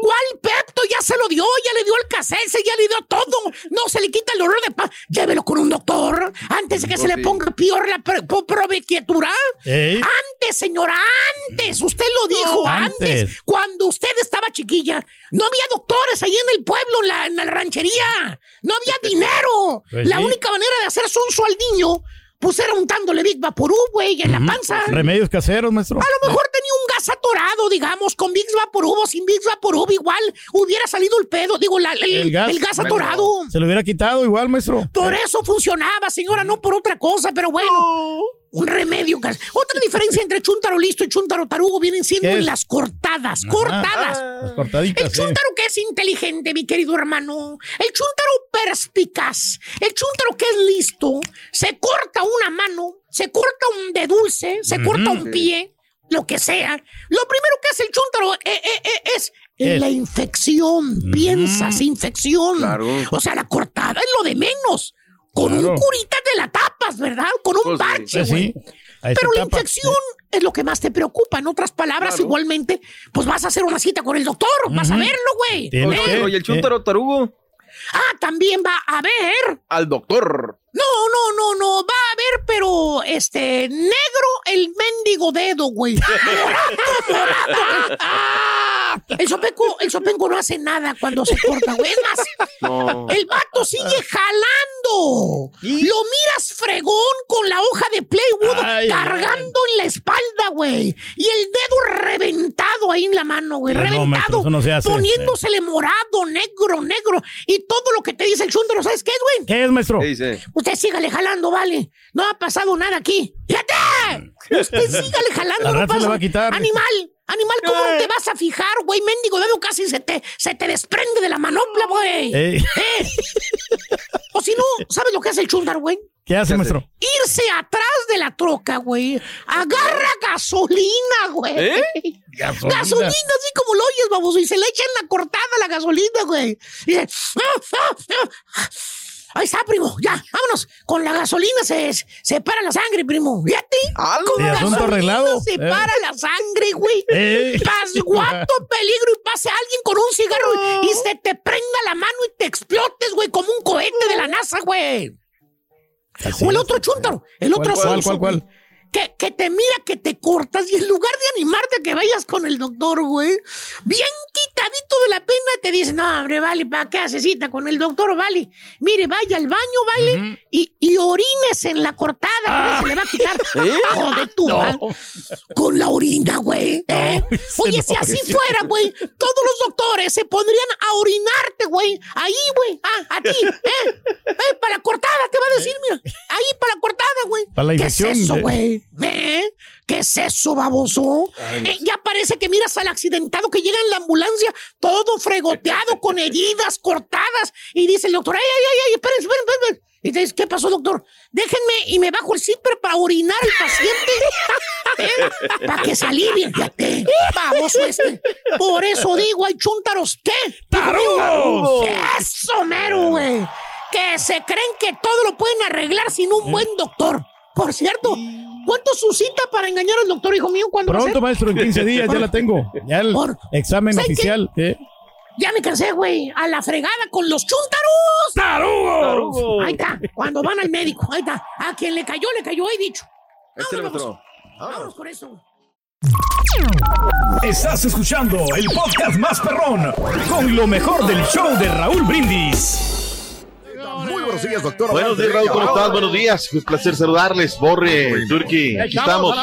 ¿Cuál Pepto? Ya se lo dio, ya le dio el casense, ya le dio todo. No se le quita el dolor de panza. Llévelo con un doctor antes de que se le ponga peor la pro- pro- probequietura. Ey. Antes, señora, antes. Usted lo dijo, antes. Cuando usted estaba chiquilla, no había doctores ahí en el pueblo, en la, en la ranchería. No había dinero. Pues la única manera de hacer sonso al niño, pues era untándole Big Vaporub, güey, en la panza. Remedios caseros, maestro. A lo mejor tenía un gas atorado, digamos, con Big Vaporub o sin Big Vaporub, igual hubiera salido el pedo, digo, la- el, El gas. el gas atorado. Se lo hubiera quitado igual, maestro. Por eso funcionaba, señora, no por otra cosa, pero bueno. Un remedio. Otra diferencia entre chúntaro listo y chúntaro tarugo vienen siendo ¿Qué en las cortadas. Cortadas. Las cortaditas, El sí. chúntaro que es inteligente, mi querido hermano. El chúntaro perspicaz. El chúntaro que es listo. Se corta una mano, se corta un de dulce, se corta un pie, lo que sea. Lo primero que hace el chúntaro eh, eh, eh, es en Es. la infección. Piensas, infección. Claro. O sea, la cortada es lo de menos. Con Claro. un curita te la tapas, ¿verdad? Con un Pues parche, Pues güey. sí, Pero la tapa. infección es lo que más te preocupa. En otras palabras, igualmente, pues vas a hacer una cita con el doctor. Vas a verlo, güey. ¿Eh? oye, el chúntaro tarugo. Ah, también va a ver. Al doctor. No, no, no, no, va a ver, pero este, negro el mendigo dedo, güey. Morato, morato. Ah, el sopenco, el sopenco no hace nada cuando se corta, güey. Es más, No. el vato sigue jalando. Lo miras fregón con la hoja de Playwood Ay, cargando en la espalda, güey. Y el dedo reventado ahí en la mano, güey. No, maestro, reventado. eso no se hace. poniéndosele morado, negro, negro. Y todo lo que te dice el chúndaro, ¿sabes qué es, güey? ¿Qué es, maestro? ¿Qué dice? Usted sígale jalando, vale. No ha pasado nada aquí. ¡Fíjate! Usted sígale jalando, Al no le pasa. va a quitar. Animal, animal, ¿cómo no te vas a fijar, güey? Mendigo dedo casi se te, se te desprende de la manopla, güey. Ey. ¿Eh? O si no, ¿sabes lo que hace el chúndar, güey? ¿Qué hace, maestro? Irse atrás de la troca, güey. Agarra gasolina, güey. ¿Eh? Gasolina. Gasolina, así como lo oyes, baboso. Y se le echa en la cortada la gasolina, güey. Y dice, "Ah, ah, ah". Ahí está, primo. Ya, vámonos. Con la gasolina se, se para la sangre, primo. Fíjate. Con Sí, asunto arreglado. se Eh. para la sangre, güey. Eh. <laughs> Peligro y pase alguien con un cigarro y se te prenda la mano y te explotes, güey, como un cohete de la NASA, güey. Así O el otro chúntaro, el otro ¿Cuál, cuál, cuál, güey, Que, que te mira que te cortas y en lugar de animarte a que vayas con el doctor, güey, bien quitadito de la pena, te dice, no, hombre, vale, ¿para qué hace cita con el doctor? Vale, mire, vaya al baño, vale, y, y orines en la cortada, que se le va a quitar. ¿Eh? Joder, tú, ¿va? Con la orina, güey. ¿eh? Oye, no, si así fuera, güey, todos los doctores se pondrían a orinarte, güey. Ahí, güey. Ah, a ti, ¿eh? <laughs> ¿Eh? Para cortada, te va a decir, mira. Ahí, para cortada, güey. Para la ¿Qué es eso, güey? ¿Eh? ¿Qué es eso, baboso? Eh, ya parece que miras al accidentado que llega en la ambulancia, todo fregoteado, con heridas cortadas, y dice el doctor, ay, ay, ay, ay, esperen, esperen, esperen. Y te dice, ¿qué pasó, doctor? Déjenme y me bajo el zipper para orinar al paciente. ¿eh? <laughs> Para que se alivie, fíjate. Baboso este. Por eso digo, hay chúntaros, ¿qué? ¡Tarugos! Eso, mero, güey. Que se creen que todo lo pueden arreglar sin un buen doctor. Por cierto, ¿cuánto su cita para engañar al doctor, hijo mío? ¿Cuándo Pronto, maestro, en 15 días ya la tengo. Ya el Por- examen oficial. ¿eh? Ya me cansé, güey. A la fregada con los chúntaros. ¡Tarugos! Ahí está. Cuando van al médico. Ahí está. A quien le cayó, le cayó, he dicho. Vámonos, otro. Vámonos con eso. Estás escuchando el podcast más perrón con lo mejor del show de Raúl Brindis. Muy buenos días, doctor. Buenos días, Raúl, ¿cómo estás? Buenos días, un placer saludarles, Borre, Turki, aquí estamos.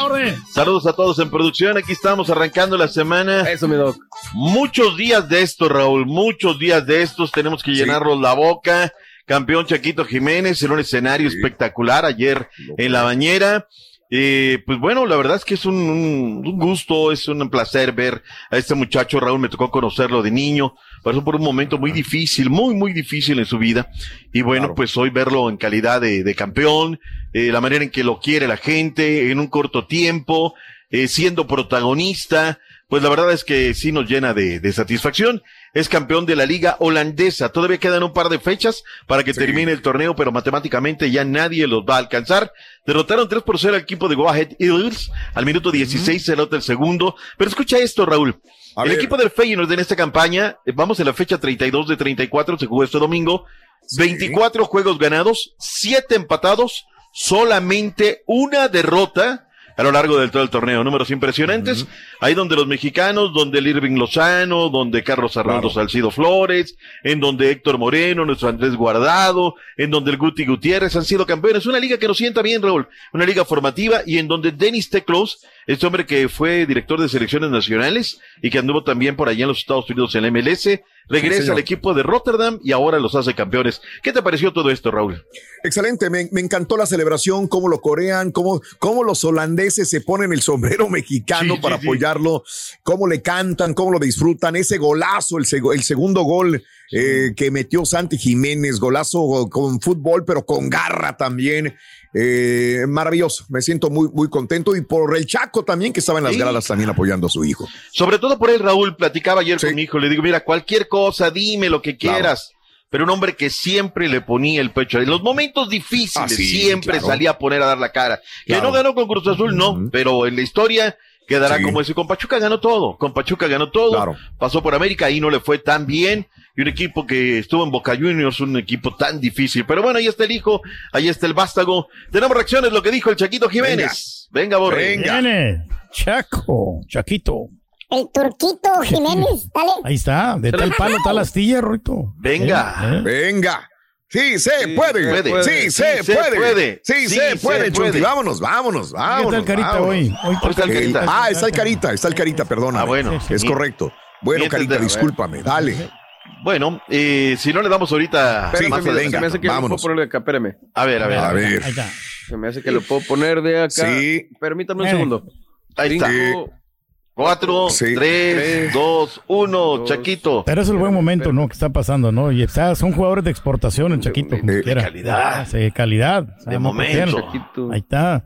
Saludos a todos en producción, aquí estamos arrancando la semana. Eso, mi doc. Muchos días de esto, Raúl, muchos días de estos, tenemos que llenarnos la boca. Campeón Chaquito Jiménez en un escenario espectacular ayer en la bañera. Eh, pues bueno, la verdad es que es un, un- un gusto, es un placer ver a este muchacho, Raúl, me tocó conocerlo de niño, pasó por un momento muy difícil, muy, muy difícil en su vida, y bueno, pues hoy verlo en calidad de, de campeón, eh, la manera en que lo quiere la gente, en un corto tiempo, eh, siendo protagonista, pues la verdad es que sí nos llena de, de satisfacción. Es campeón de la liga holandesa. Todavía quedan un par de fechas para que termine el torneo, pero matemáticamente ya nadie los va a alcanzar. Derrotaron 3 por 0 al equipo de Go Ahead Eagles. Al minuto 16 se nota el segundo. Pero escucha esto, Raúl. El equipo del Feyenoord en esta campaña, eh, vamos en la fecha 32 de 34, se jugó este domingo. 24 juegos ganados, 7 empatados, solamente una derrota a lo largo del todo el torneo. Números impresionantes. Ahí donde los mexicanos, donde el Irving Lozano, donde Carlos Arnaldo Salcido Flores, en donde Héctor Moreno, nuestro Andrés Guardado, en donde el Guti Gutiérrez han sido campeones. Una liga que nos sienta bien, Raúl. Una liga formativa y en donde Dennis Teclos, este hombre que fue director de selecciones nacionales y que anduvo también por allá en los Estados Unidos en la MLS, regresa señor. al equipo de Rotterdam y ahora los hace campeones. ¿Qué te pareció todo esto, Raúl? Excelente, me, me encantó la celebración, cómo lo corean, cómo, cómo los holandeses se ponen el sombrero <laughs> mexicano Sí, para sí, sí. apoyarlo, cómo le cantan, cómo lo disfrutan, ese golazo, el, seg- el segundo gol eh, que metió Santi Jiménez, golazo con fútbol, pero con garra también. Eh, maravilloso, me siento muy, muy contento y por el Chaco también que estaba en las Sí. gradas también apoyando a su hijo. Sobre todo por él, Raúl, platicaba ayer con mi hijo, le digo, mira, cualquier cosa, dime lo que quieras. pero un hombre que siempre le ponía el pecho. En los momentos difíciles Ah, sí, siempre claro. salía a poner a dar la cara. Que no ganó con Cruz Azul, no, pero en la historia quedará Sí. como ese. Con Pachuca ganó todo, con Pachuca ganó todo. Claro. Pasó por América, ahí no le fue tan bien. Y un equipo que estuvo en Boca Juniors, un equipo tan difícil. Pero bueno, ahí está el hijo, ahí está el vástago. Tenemos reacciones, lo que dijo el Chaquito Jiménez. Venga, Borre. Viene, Chaco, Chaquito. El turquito Jiménez, dale. Ahí está, de tal palo, tal astilla, Ruito. Venga. ¿Eh? Venga. Sí, se puede. puede. Sí, se Sí, se puede. puede. Sí, Sí, se se puede, puede. Chunti. Vámonos, vámonos, vámonos. el Carita vámonos. hoy? Hoy Hoy está el Carita. ah, está el carita, está el carita, perdona. Ah, bueno. Es correcto. Bueno, carita, discúlpame, dale. Bueno, eh, si no le damos ahorita Sí, más venga, adelante. Se me hace que lo vámonos. puedo poner de acá, espérame. A ver, a ver. A ver. Ahí está. Se me hace que lo puedo poner de acá. Sí. Permítame un Eh. segundo. Ahí está. Cinco, Cuatro, Sí. tres, Tres, dos, uno, dos. Chaquito. Pero es el buen momento, ¿no? Que está pasando, ¿no? Y está, son jugadores de exportación, el Chaquito, como De quiera. calidad. Ah, sí, calidad. De Vamos, momento. Chaquito. Ahí está.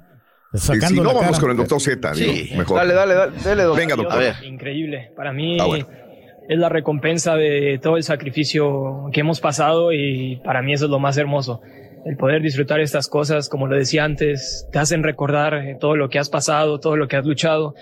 Y Sacando si no, la vamos cara. con el doctor Z, Sí. digo, mejor. Dale, dale, dale, dale, doctor. Venga, doctor. A ver. Increíble. Para mí Ah, bueno. Es la recompensa de todo el sacrificio que hemos pasado y para mí eso es lo más hermoso. El poder disfrutar estas cosas, como lo decía antes, te hacen recordar eh, todo lo que has pasado, todo lo que has luchado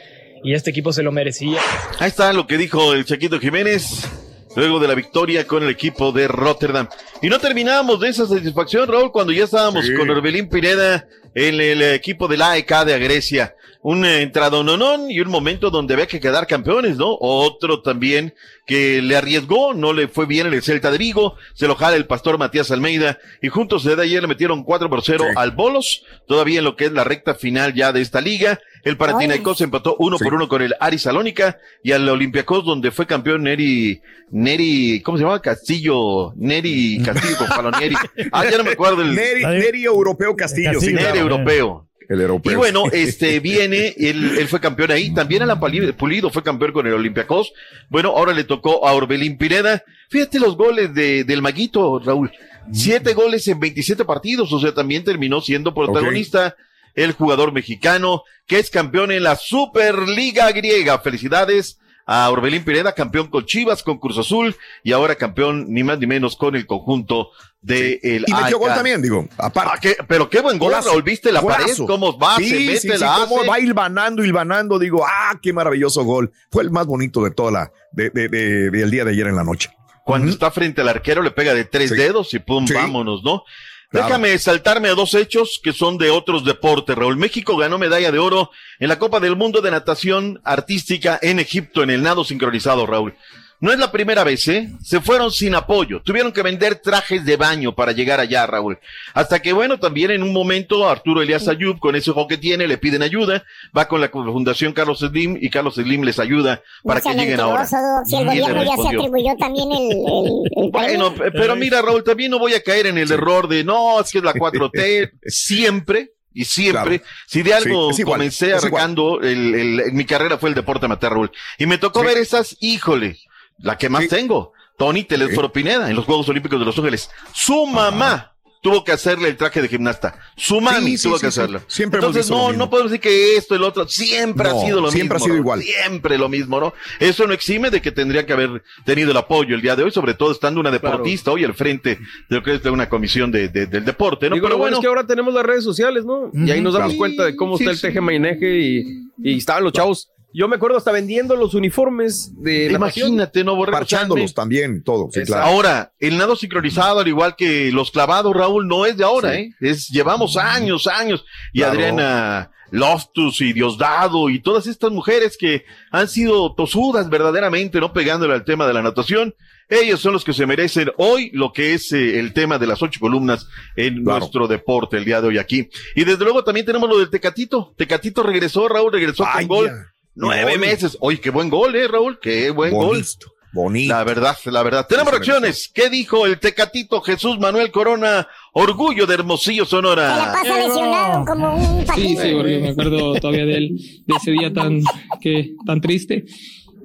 y este equipo se lo merecía. Ahí está lo que dijo el Chaquito Jiménez luego de la victoria con el equipo de Rotterdam. Y no terminamos de esa satisfacción, Raúl, cuando ya estábamos Sí. con Orbelín Pineda en el equipo del AEK de Grecia. Un entradononón y un momento donde había que quedar campeones, ¿no? Otro también que le arriesgó, no le fue bien en el Celta de Vigo, se lo jala el pastor Matías Almeida y juntos desde ayer le metieron 4 por 0 Sí. al Bolos, todavía en lo que es la recta final ya de esta liga. El Panathinaikos empató uno Sí. por uno con el Ari Salónica y al Olympiacos donde fue campeón Neri, Neri, ¿cómo se llama? Castillo, Neri Castillo con Palonieri. <laughs> Ah, ya no me acuerdo el Neri, Neri Europeo Castillo, sí, Castillo. Neri claro. europeo. El europeo. Y bueno, este viene, él, él fue campeón ahí, también Alan Pulido fue campeón con el Olympiacos. Bueno, ahora le tocó a Orbelín Pineda. Fíjate los goles de, del Maguito, Raúl. Siete goles en 27 partidos, o sea, también terminó siendo protagonista el jugador mexicano, que es campeón en la Superliga griega. Felicidades a Orbelín Pineda, campeón con Chivas, con Cruz Azul, y ahora campeón ni más ni menos con el conjunto de el Y metió gol también, digo, Ah, aparte. qué- pero qué buen gol. Raúl, ¿viste la Golazo. pared? ¿Cómo va? Sí, se mete, sí, sí, la cómo hace. va hilvanando, hilvanando. Digo, ah, qué maravilloso gol. Fue el más bonito de toda la, de, de, de- del día de ayer en la noche. Cuando está frente al arquero le pega de tres Sí. dedos y pum, Sí. vámonos, ¿no? Déjame saltarme a dos hechos que son de otros deportes, Raúl. México ganó medalla de oro en la Copa del Mundo de Natación Artística en Egipto en el nado sincronizado, Raúl. No es la primera vez, ¿eh? Se fueron sin apoyo. Tuvieron que vender trajes de baño para llegar allá, Raúl. Hasta que, bueno, también en un momento Arturo Elias Ayub, con ese ojo que tiene, le piden ayuda. Va con la Fundación Carlos Slim y Carlos Slim les ayuda para No que lleguen ahora. Si el gobierno ya se atribuyó también el, el, el <laughs> Bueno, pero mira, Raúl, también no voy a caer en el error de no, es que es la 4T <laughs> siempre. Y siempre, Claro. si de algo Sí, es igual, comencé arrancando, el, mi carrera fue el deporte amateur, Raúl. Y me tocó Sí. ver esas, híjole, la que más Sí. tengo. Tony Telesforo Pineda en los Juegos Olímpicos de Los Ángeles. Su mamá tuvo que hacerle el traje de gimnasta. Su mami Sí, sí, tuvo sí, que sí. hacerlo. Siempre Entonces, no, no podemos decir que esto, el otro, siempre No, ha sido lo siempre mismo. ha sido igual. Siempre lo mismo, ¿no? Eso no exime de que tendría que haber tenido el apoyo el día de hoy, sobre todo estando una deportista hoy al frente de lo que es de una comisión de, de- del deporte, ¿no? Digo, Pero lo bueno es que ahora tenemos las redes sociales, ¿no? Y ahí nos damos Claro. cuenta de cómo Sí, está el sí. teje maineje y, y estaban los chavos. Yo me acuerdo hasta vendiendo los uniformes de natación. imagínate, ¿no, Borrego? Parchándolos también, todo. Sí, claro. Ahora, el nado sincronizado, al igual que los clavados, Raúl, no es de ahora, Sí. ¿eh? Es, llevamos años, años. Y Claro. Adriana Loftus y Diosdado y todas estas mujeres que han sido tosudas verdaderamente, ¿no? Pegándole al tema de la natación. Ellos son los que se merecen hoy lo que es eh, el tema de las ocho columnas en Claro. nuestro deporte el día de hoy aquí. Y desde luego también tenemos lo del Tecatito. Tecatito regresó, Raúl, regresó Vaya. con gol. Nueve meses. Oye, qué buen gol, eh, Raúl. Qué buen gol. Bonito, bonito. La verdad, la verdad. Tenemos reacciones. ¿Qué dijo el tecatito Jesús Manuel Corona? Orgullo de Hermosillo, Se la Sonora. pasa lesionado como un patín. Sí, sí, porque me acuerdo todavía de, él, de ese día tan, que, tan triste.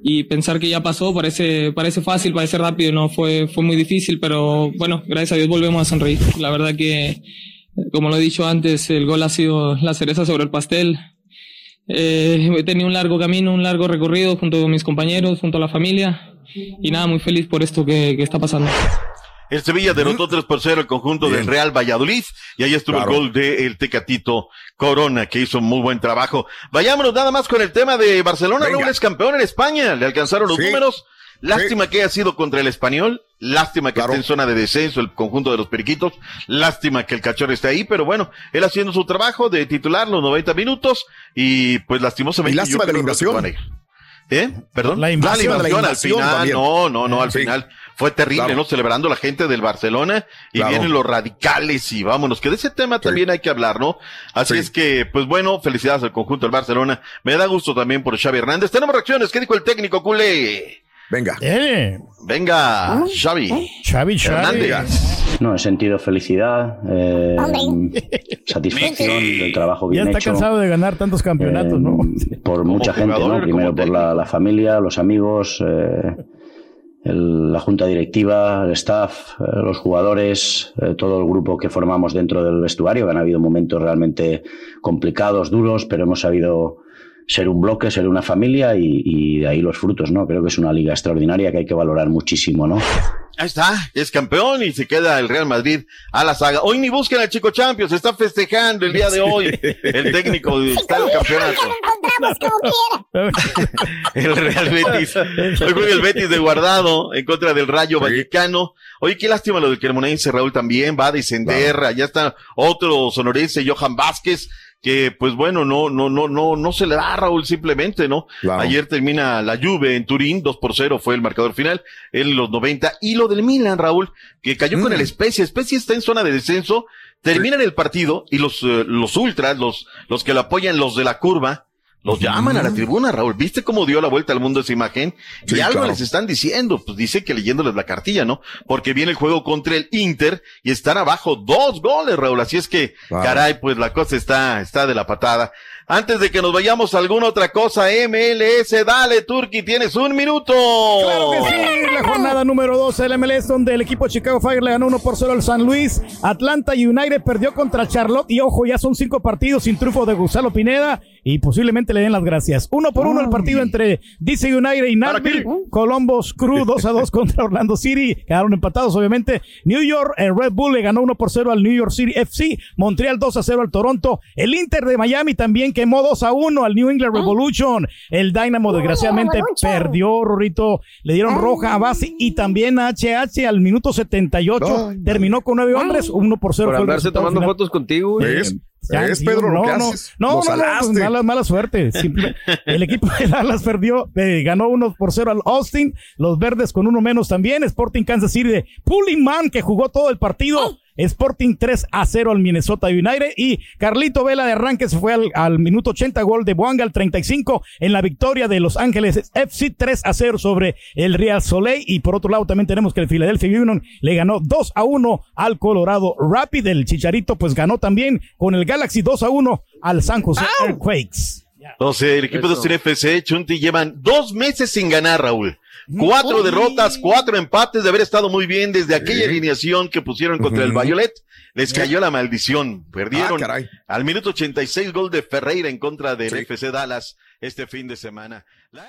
Y pensar que ya pasó parece, parece fácil, parece rápido, no fue, fue muy difícil, pero bueno, gracias a Dios volvemos a sonreír. La verdad que, como lo he dicho antes, el gol ha sido la cereza sobre el pastel. Eh, he tenido un largo camino, un largo recorrido junto con mis compañeros, junto a la familia. Y nada, muy feliz por esto que, que está pasando. El Sevilla derrotó 3 por 0 el conjunto del Real Valladolid y ahí estuvo Claro. el gol de el Tecatito Corona que hizo muy buen trabajo. Vayámonos nada más con el tema de Barcelona. Venga. Raúl es campeón en España. Le alcanzaron los Sí. números. Lástima que haya sido contra el español. Lástima que Claro. esté en zona de descenso el conjunto de los periquitos. Lástima que el cachorro esté ahí, pero bueno, él haciendo su trabajo de titular los 90 minutos y pues lastimosamente. Y lástima de la invasión. ir. ¿Eh? ¿Perdón? La invasión, Ah, la al invasión final. también. No, no, no, al Sí. final. Fue terrible, Claro. ¿no? Celebrando la gente del Barcelona y Claro. vienen los radicales y vámonos, que de ese tema también hay que hablar, ¿no? Así Sí. es que, pues bueno, felicidades al conjunto del Barcelona. Me da gusto también por Xavi Hernández. Tenemos reacciones. ¿Qué dijo el técnico culé? Venga. Eh, Venga, Xavi. Xavi, Xavi. Hernández. No, he sentido felicidad, eh, satisfacción del trabajo Ya bien está hecho. cansado de ganar tantos campeonatos, ¿no? por mucha gente, ¿no? Primero por la, la familia, los amigos, eh, el- la junta directiva, el staff, eh, los jugadores, eh, todo el grupo que formamos dentro del vestuario, han habido momentos realmente complicados, duros, pero hemos sabido ser un bloque, ser una familia y, y de ahí los frutos, ¿no? Creo que es una liga extraordinaria que hay que valorar muchísimo, ¿no? Ahí está, es campeón y se queda el Real Madrid a la saga. Hoy ni busquen al Chico Champions, está festejando el día de hoy. <laughs> El técnico está en el campeonato. El Real Betis. <laughs> Hoy juega el Betis de guardado en contra del Rayo Vallecano. Oye, qué lástima lo del Cremonense, Raúl también va a descender. Allá está otro sonorense, Johan Vázquez, que pues bueno, no, no, no, no, no se le da Raúl simplemente, ¿no? Claro. Ayer termina la Juve en Turín, 2 por 0 fue el marcador final, en los 90. Y lo del Milan, Raúl, que cayó con Mm. el Spezia. Spezia está en zona de descenso, terminan el partido y los, eh, los ultras, los, los que lo apoyan, los de la curva, los llaman a la tribuna, Raúl. ¿Viste cómo dio la vuelta al mundo esa imagen? y algo claro. les están diciendo. Pues dice que leyéndoles la cartilla, ¿no? Porque viene el juego contra el Inter y están abajo dos goles, Raúl. Así es que, caray, pues la cosa está, está de la patada. Antes de que nos vayamos a alguna otra cosa, MLS, dale, Turki, tienes un minuto. Claro que sí, la jornada número 12 del MLS donde el equipo Chicago Fire le ganó 1 por 0 al San Luis, Atlanta United perdió contra Charlotte y ojo, ya son cinco partidos sin triunfo de Gonzalo Pineda y posiblemente le den las gracias. Uno por uno el partido entre DC United y Nashville, Columbus Crew 2 a 2 <laughs> contra Orlando City, quedaron empatados obviamente. New York, el Red Bull le ganó 1 por 0 al New York City FC, Montreal 2 a 0 al Toronto, el Inter de Miami también quemó 2 a 1 al New England Revolution, el Dynamo desgraciadamente Revolution. perdió, Rorrito, le dieron roja a base y también a HH al minuto 78, terminó con nueve hombres, 1 por 0 Por andarse tomando final. fotos contigo, güey. ¿Ves? Ya, ¿Ves, tío, Pedro, lo no, que no, haces? No, Lo no, no, pues mala, mala suerte. <laughs> Simple- el equipo de Dallas perdió, eh, ganó uno por cero al Austin. Los verdes con uno menos también. Sporting Kansas City de Pullman, que jugó todo el partido. Sporting 3 a 0 al Minnesota United. Y Carlito Vela de arranque se fue al, al minuto 80, gol de Boanga al 35 en la victoria de Los Ángeles FC 3 a 0 sobre el Real Soleil. Y por otro lado también tenemos que el Philadelphia Union le ganó 2 a 1 al Colorado Rapid. El Chicharito pues ganó también con el Galaxy 2 a 1 al San José Earthquakes. Entonces, el equipo de Eso. Austin FC, Chunti, llevan dos meses sin ganar, Raúl. Cuatro derrotas, cuatro empates de haber estado muy bien desde aquella alineación que pusieron contra el. Violet. Les cayó la maldición. Perdieron Ah, al minuto 86 gol de Ferreira en contra del Sí. FC Dallas este fin de semana. La-